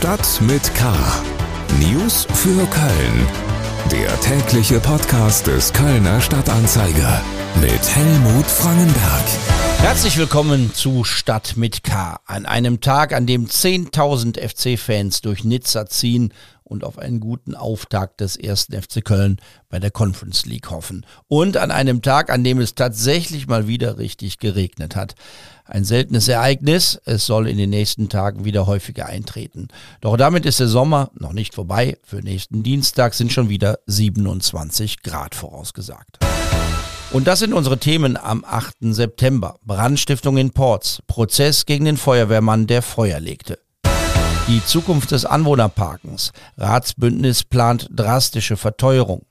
Stadt mit K. News für Köln. Der tägliche Podcast des Kölner Stadtanzeiger mit Helmut Frangenberg. Herzlich willkommen zu Stadt mit K. An einem Tag, an dem 10.000 FC-Fans durch Nizza ziehen und auf einen guten Auftakt des ersten FC Köln bei der Conference League hoffen. Und an einem Tag, an dem es tatsächlich mal wieder richtig geregnet hat. Ein seltenes Ereignis, es soll in den nächsten Tagen wieder häufiger eintreten. Doch damit ist der Sommer noch nicht vorbei. Für nächsten Dienstag sind schon wieder 27 Grad vorausgesagt. Und das sind unsere Themen am 8. September. Brandstiftung in Ports, Prozess gegen den Feuerwehrmann, der Feuer legte. Die Zukunft des Anwohnerparkens. Ratsbündnis plant drastische Verteuerung.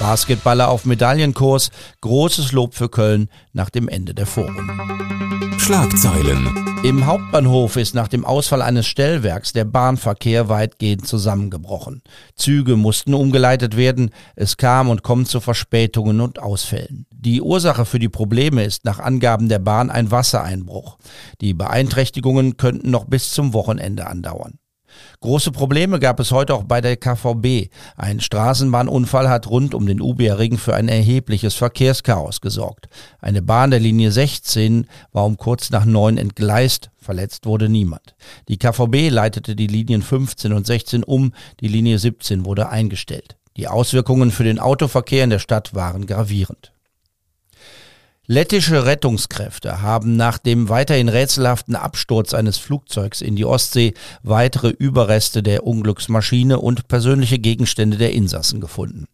Basketballer auf Medaillenkurs. Großes Lob für Köln nach dem Ende der Forum. Schlagzeilen. Im Hauptbahnhof ist nach dem Ausfall eines Stellwerks der Bahnverkehr weitgehend zusammengebrochen. Züge mussten umgeleitet werden, es kam und kommt zu Verspätungen und Ausfällen. Die Ursache für die Probleme ist nach Angaben der Bahn ein Wassereinbruch. Die Beeinträchtigungen könnten noch bis zum Wochenende andauern. Große Probleme gab es heute auch bei der KVB. Ein Straßenbahnunfall hat rund um den Ubier-Ring für ein erhebliches Verkehrschaos gesorgt. Eine Bahn der Linie 16 war um kurz nach neun entgleist, verletzt wurde niemand. Die KVB leitete die Linien 15 und 16 um, die Linie 17 wurde eingestellt. Die Auswirkungen für den Autoverkehr in der Stadt waren gravierend. Lettische Rettungskräfte haben nach dem weiterhin rätselhaften Absturz eines Flugzeugs in die Ostsee weitere Überreste der Unglücksmaschine und persönliche Gegenstände der Insassen gefunden.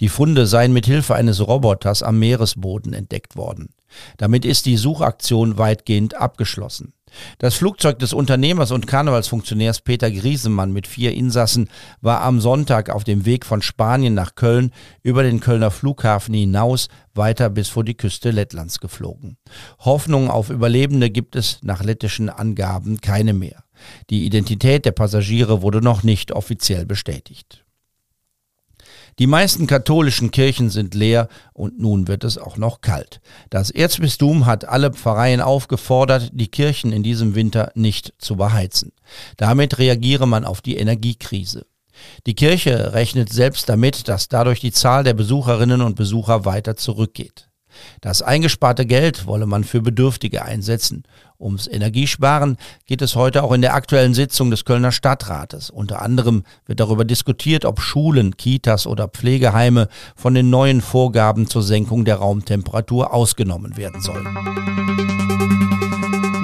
Die Funde seien mit Hilfe eines Roboters am Meeresboden entdeckt worden. Damit ist die Suchaktion weitgehend abgeschlossen. Das Flugzeug des Unternehmers und Karnevalsfunktionärs Peter Griesemann mit vier Insassen war am Sonntag auf dem Weg von Spanien nach Köln über den Kölner Flughafen hinaus weiter bis vor die Küste Lettlands geflogen. Hoffnung auf Überlebende gibt es nach lettischen Angaben keine mehr. Die Identität der Passagiere wurde noch nicht offiziell bestätigt. Die meisten katholischen Kirchen sind leer und nun wird es auch noch kalt. Das Erzbistum hat alle Pfarreien aufgefordert, die Kirchen in diesem Winter nicht zu beheizen. Damit reagiere man auf die Energiekrise. Die Kirche rechnet selbst damit, dass dadurch die Zahl der Besucherinnen und Besucher weiter zurückgeht. Das eingesparte Geld wolle man für Bedürftige einsetzen. Ums Energiesparen geht es heute auch in der aktuellen Sitzung des Kölner Stadtrates. Unter anderem wird darüber diskutiert, ob Schulen, Kitas oder Pflegeheime von den neuen Vorgaben zur Senkung der Raumtemperatur ausgenommen werden sollen.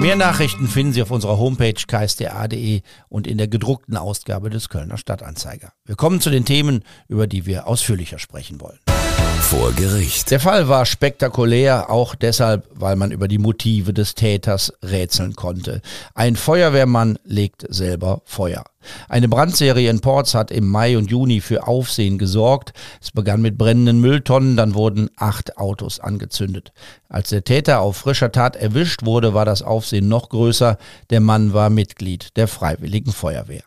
Mehr Nachrichten finden Sie auf unserer Homepage ksda.de und in der gedruckten Ausgabe des Kölner Stadtanzeiger. Wir kommen zu den Themen, über die wir ausführlicher sprechen wollen. Vor Gericht. Der Fall war spektakulär, auch deshalb, weil man über die Motive des Täters rätseln konnte. Ein Feuerwehrmann legt selber Feuer. Eine Brandserie in Ports hat im Mai und Juni für Aufsehen gesorgt. Es begann mit brennenden Mülltonnen, dann wurden acht Autos angezündet. Als der Täter auf frischer Tat erwischt wurde, war das Aufsehen noch größer. Der Mann war Mitglied der Freiwilligen Feuerwehr.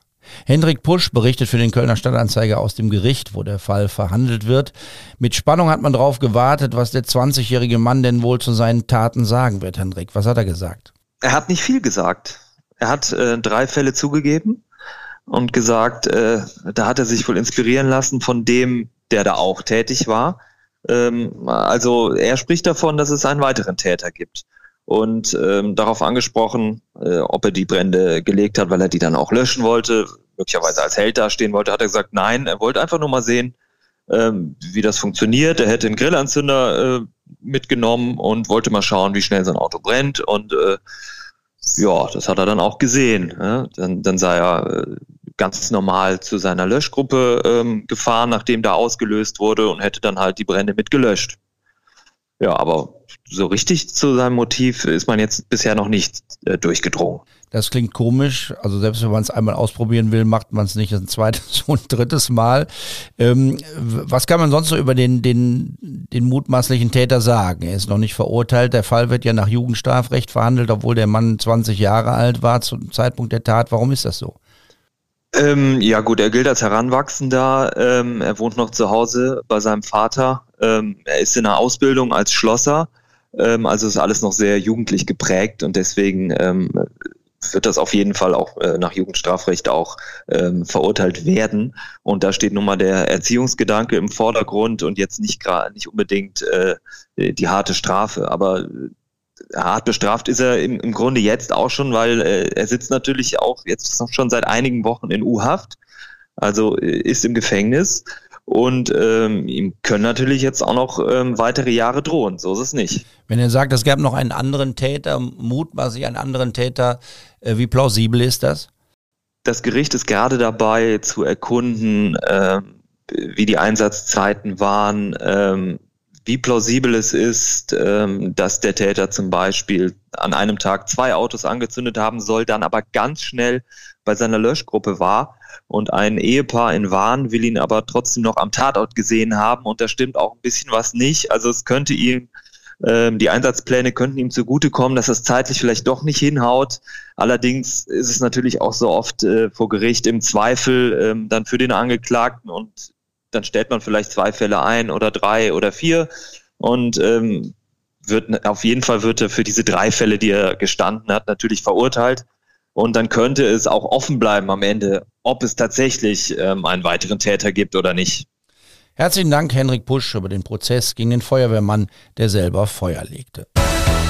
Hendrik Pusch berichtet für den Kölner Stadtanzeiger aus dem Gericht, wo der Fall verhandelt wird. Mit Spannung hat man darauf gewartet, was der 20-jährige Mann denn wohl zu seinen Taten sagen wird, Hendrik. Was hat er gesagt? Er hat nicht viel gesagt. Er hat äh, drei Fälle zugegeben und gesagt, äh, da hat er sich wohl inspirieren lassen von dem, der da auch tätig war. Ähm, also er spricht davon, dass es einen weiteren Täter gibt und ähm, darauf angesprochen, äh, ob er die Brände gelegt hat, weil er die dann auch löschen wollte, möglicherweise als Held dastehen wollte, hat er gesagt, nein, er wollte einfach nur mal sehen, ähm, wie das funktioniert. Er hätte einen Grillanzünder äh, mitgenommen und wollte mal schauen, wie schnell so ein Auto brennt und äh, ja, das hat er dann auch gesehen. Ja? Dann, dann sei er äh, ganz normal zu seiner Löschgruppe ähm, gefahren, nachdem da ausgelöst wurde und hätte dann halt die Brände mitgelöscht. Ja, aber so richtig zu seinem Motiv ist man jetzt bisher noch nicht äh, durchgedrungen. Das klingt komisch. Also selbst wenn man es einmal ausprobieren will, macht man es nicht ein zweites und drittes Mal. Ähm, was kann man sonst so über den, den, den mutmaßlichen Täter sagen? Er ist noch nicht verurteilt. Der Fall wird ja nach Jugendstrafrecht verhandelt, obwohl der Mann 20 Jahre alt war zum Zeitpunkt der Tat. Warum ist das so? Ähm, ja gut, er gilt als Heranwachsender. Ähm, er wohnt noch zu Hause bei seinem Vater. Ähm, er ist in einer Ausbildung als Schlosser. Ähm, also ist alles noch sehr jugendlich geprägt und deswegen ähm, wird das auf jeden Fall auch äh, nach Jugendstrafrecht auch ähm, verurteilt werden. Und da steht nun mal der Erziehungsgedanke im Vordergrund und jetzt nicht gerade nicht unbedingt äh, die harte Strafe. Aber äh, hart bestraft ist er im, im Grunde jetzt auch schon, weil äh, er sitzt natürlich auch jetzt schon seit einigen Wochen in U-Haft, also äh, ist im Gefängnis. Und ähm, ihm können natürlich jetzt auch noch ähm, weitere Jahre drohen. So ist es nicht. Wenn er sagt, es gab noch einen anderen Täter, mutmaßlich einen anderen Täter, äh, wie plausibel ist das? Das Gericht ist gerade dabei zu erkunden, äh, wie die Einsatzzeiten waren, ähm, wie plausibel es ist, ähm, dass der Täter zum Beispiel an einem Tag zwei Autos angezündet haben soll, dann aber ganz schnell bei seiner Löschgruppe war und ein Ehepaar in Wahn will ihn aber trotzdem noch am Tatort gesehen haben und da stimmt auch ein bisschen was nicht. Also es könnte ihm, ähm, die Einsatzpläne könnten ihm zugutekommen, dass es zeitlich vielleicht doch nicht hinhaut. Allerdings ist es natürlich auch so oft äh, vor Gericht im Zweifel ähm, dann für den Angeklagten und dann stellt man vielleicht zwei Fälle ein oder drei oder vier und ähm, wird auf jeden Fall wird er für diese drei Fälle, die er gestanden hat, natürlich verurteilt. Und dann könnte es auch offen bleiben am Ende, ob es tatsächlich ähm, einen weiteren Täter gibt oder nicht. Herzlichen Dank, Henrik Pusch, über den Prozess gegen den Feuerwehrmann, der selber Feuer legte.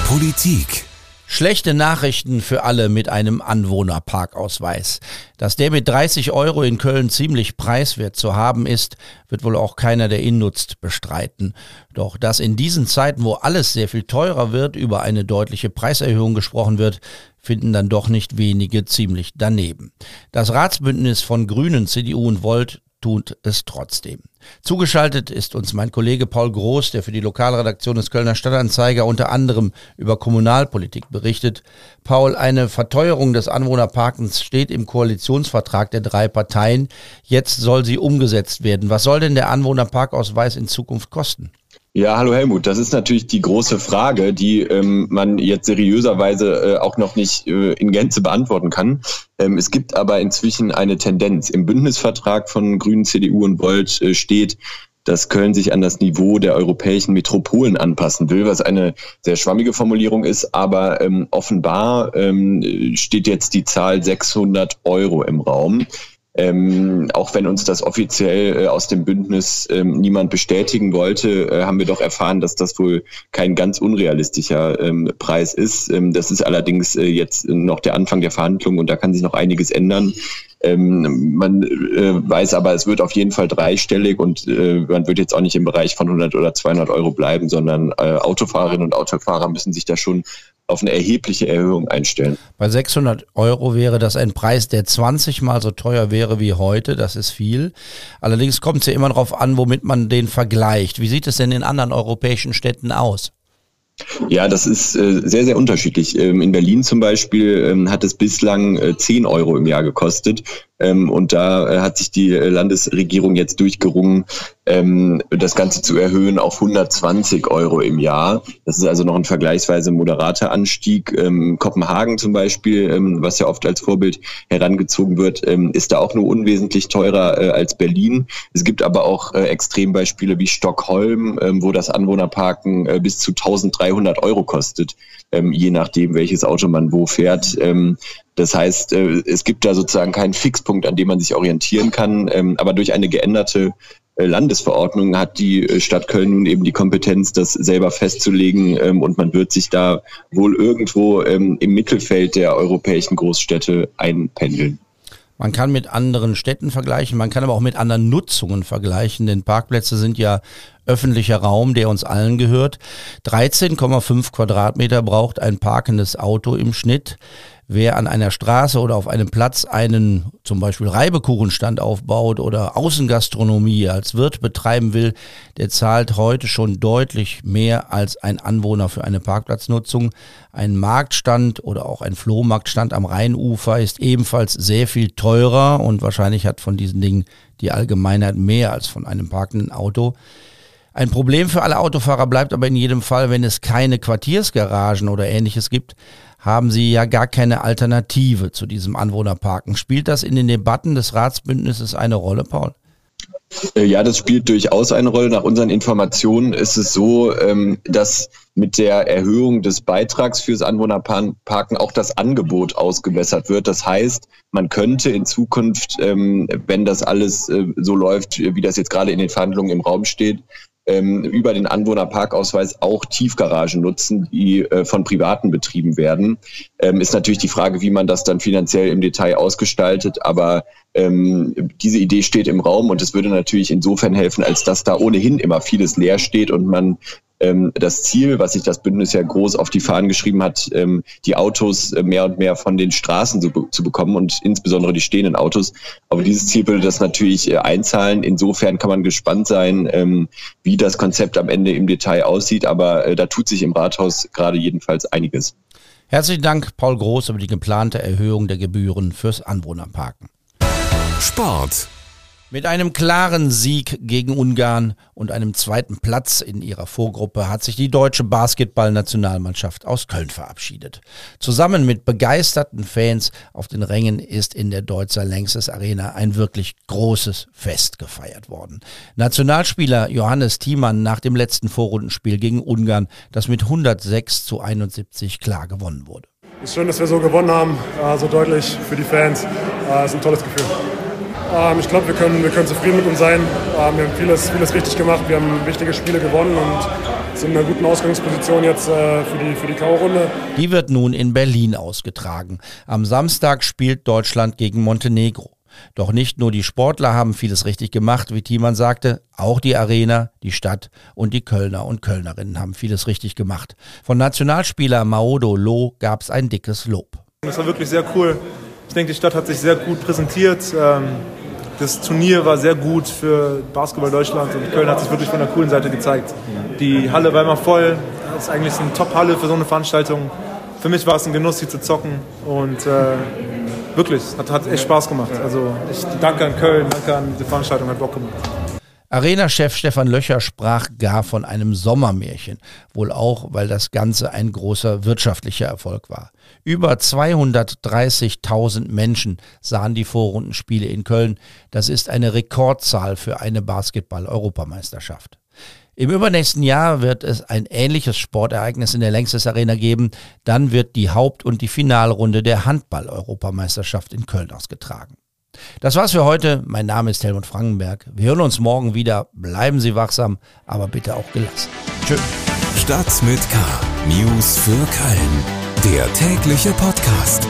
Politik Schlechte Nachrichten für alle mit einem Anwohnerparkausweis. Dass der mit 30 Euro in Köln ziemlich preiswert zu haben ist, wird wohl auch keiner, der ihn nutzt, bestreiten. Doch dass in diesen Zeiten, wo alles sehr viel teurer wird, über eine deutliche Preiserhöhung gesprochen wird, finden dann doch nicht wenige ziemlich daneben. Das Ratsbündnis von Grünen, CDU und Volt tut es trotzdem. Zugeschaltet ist uns mein Kollege Paul Groß, der für die Lokalredaktion des Kölner Stadtanzeiger unter anderem über Kommunalpolitik berichtet. Paul, eine Verteuerung des Anwohnerparkens steht im Koalitionsvertrag der drei Parteien. Jetzt soll sie umgesetzt werden. Was soll denn der Anwohnerparkausweis in Zukunft kosten? Ja, hallo Helmut. Das ist natürlich die große Frage, die ähm, man jetzt seriöserweise äh, auch noch nicht äh, in Gänze beantworten kann. Ähm, es gibt aber inzwischen eine Tendenz. Im Bündnisvertrag von Grünen, CDU und Volt äh, steht, dass Köln sich an das Niveau der europäischen Metropolen anpassen will, was eine sehr schwammige Formulierung ist, aber ähm, offenbar ähm, steht jetzt die Zahl 600 Euro im Raum. Ähm, auch wenn uns das offiziell äh, aus dem Bündnis ähm, niemand bestätigen wollte, äh, haben wir doch erfahren, dass das wohl kein ganz unrealistischer ähm, Preis ist. Ähm, das ist allerdings äh, jetzt noch der Anfang der Verhandlungen und da kann sich noch einiges ändern. Ähm, man äh, weiß aber, es wird auf jeden Fall dreistellig und äh, man wird jetzt auch nicht im Bereich von 100 oder 200 Euro bleiben, sondern äh, Autofahrerinnen und Autofahrer müssen sich da schon auf eine erhebliche Erhöhung einstellen. Bei 600 Euro wäre das ein Preis, der 20 mal so teuer wäre wie heute. Das ist viel. Allerdings kommt es ja immer darauf an, womit man den vergleicht. Wie sieht es denn in anderen europäischen Städten aus? Ja, das ist äh, sehr, sehr unterschiedlich. Ähm, in Berlin zum Beispiel ähm, hat es bislang äh, 10 Euro im Jahr gekostet. Ähm, und da äh, hat sich die äh, Landesregierung jetzt durchgerungen, ähm, das Ganze zu erhöhen auf 120 Euro im Jahr. Das ist also noch ein vergleichsweise moderater Anstieg. Ähm, Kopenhagen zum Beispiel, ähm, was ja oft als Vorbild herangezogen wird, ähm, ist da auch nur unwesentlich teurer äh, als Berlin. Es gibt aber auch äh, Extrembeispiele wie Stockholm, ähm, wo das Anwohnerparken äh, bis zu 1300 Euro kostet, ähm, je nachdem, welches Auto man wo fährt. Das heißt, äh, es gibt da sozusagen keinen Fixpunkt, an dem man sich orientieren kann. Ähm, aber durch eine geänderte äh, Landesverordnung hat die äh, Stadt Köln nun eben die Kompetenz, das selber festzulegen. Ähm, und man wird sich da wohl irgendwo ähm, im Mittelfeld der europäischen Großstädte einpendeln. Man kann mit anderen Städten vergleichen, man kann aber auch mit anderen Nutzungen vergleichen, denn Parkplätze sind ja öffentlicher Raum, der uns allen gehört. 13,5 Quadratmeter braucht ein parkendes Auto im Schnitt. Wer an einer Straße oder auf einem Platz einen zum Beispiel Reibekuchenstand aufbaut oder Außengastronomie als Wirt betreiben will, der zahlt heute schon deutlich mehr als ein Anwohner für eine Parkplatznutzung. Ein Marktstand oder auch ein Flohmarktstand am Rheinufer ist ebenfalls sehr viel teurer und wahrscheinlich hat von diesen Dingen die Allgemeinheit mehr als von einem parkenden Auto. Ein Problem für alle Autofahrer bleibt aber in jedem Fall, wenn es keine Quartiersgaragen oder ähnliches gibt, haben sie ja gar keine Alternative zu diesem Anwohnerparken. Spielt das in den Debatten des Ratsbündnisses eine Rolle, Paul? Äh, ja, das spielt durchaus eine Rolle. Nach unseren Informationen ist es so, ähm, dass mit der Erhöhung des Beitrags fürs Anwohnerparken auch das Angebot ausgebessert wird. Das heißt, man könnte in Zukunft, ähm, wenn das alles äh, so läuft, wie das jetzt gerade in den Verhandlungen im Raum steht, ähm, über den Anwohnerparkausweis auch Tiefgaragen nutzen, die äh, von Privaten betrieben werden. Ähm, ist natürlich die Frage, wie man das dann finanziell im Detail ausgestaltet, aber ähm, diese Idee steht im Raum und es würde natürlich insofern helfen, als dass da ohnehin immer vieles leer steht und man ähm, das Ziel, was sich das Bündnis ja groß auf die Fahnen geschrieben hat, ähm, die Autos äh, mehr und mehr von den Straßen zu, zu, bekommen und insbesondere die stehenden Autos. Aber dieses Ziel würde das natürlich äh, einzahlen. Insofern kann man gespannt sein, ähm, wie das Konzept am Ende im Detail aussieht. Aber äh, da tut sich im Rathaus gerade jedenfalls einiges. Herzlichen Dank, Paul Groß, über die geplante Erhöhung der Gebühren fürs Anwohnerparken. Sport. Mit einem klaren Sieg gegen Ungarn und einem zweiten Platz in ihrer Vorgruppe hat sich die deutsche Basketballnationalmannschaft aus Köln verabschiedet. Zusammen mit begeisterten Fans auf den Rängen ist in der Deutzer Längstes Arena ein wirklich großes Fest gefeiert worden. Nationalspieler Johannes Thiemann nach dem letzten Vorrundenspiel gegen Ungarn, das mit 106 zu 71 klar gewonnen wurde. Es ist schön, dass wir so gewonnen haben, so deutlich für die Fans. Es ist ein tolles Gefühl. Ähm, ich glaube, wir können, wir können zufrieden mit uns sein. Ähm, wir haben vieles, vieles richtig gemacht. Wir haben wichtige Spiele gewonnen und sind in einer guten Ausgangsposition jetzt äh, für die, für die K.O.-Runde. Die wird nun in Berlin ausgetragen. Am Samstag spielt Deutschland gegen Montenegro. Doch nicht nur die Sportler haben vieles richtig gemacht, wie Thiemann sagte, auch die Arena, die Stadt und die Kölner und Kölnerinnen haben vieles richtig gemacht. Von Nationalspieler Maodo Loh gab es ein dickes Lob. Das war wirklich sehr cool. Ich denke, die Stadt hat sich sehr gut präsentiert. Ähm, das Turnier war sehr gut für Basketball Deutschland und Köln hat sich wirklich von der coolen Seite gezeigt. Die Halle war immer voll. Das ist eigentlich eine Top-Halle für so eine Veranstaltung. Für mich war es ein Genuss, hier zu zocken und äh, wirklich, hat, hat echt Spaß gemacht. Also ich danke an Köln, danke an die Veranstaltung, hat Bock gemacht. Arena-Chef Stefan Löcher sprach gar von einem Sommermärchen, wohl auch, weil das Ganze ein großer wirtschaftlicher Erfolg war. Über 230.000 Menschen sahen die Vorrundenspiele in Köln. Das ist eine Rekordzahl für eine Basketball-Europameisterschaft. Im übernächsten Jahr wird es ein ähnliches Sportereignis in der Längstes Arena geben. Dann wird die Haupt- und die Finalrunde der Handball-Europameisterschaft in Köln ausgetragen. Das war's für heute. Mein Name ist Helmut Frankenberg. Wir hören uns morgen wieder. Bleiben Sie wachsam, aber bitte auch gelassen. Tschüss. Stadt mit K. News für Köln. Der tägliche Podcast.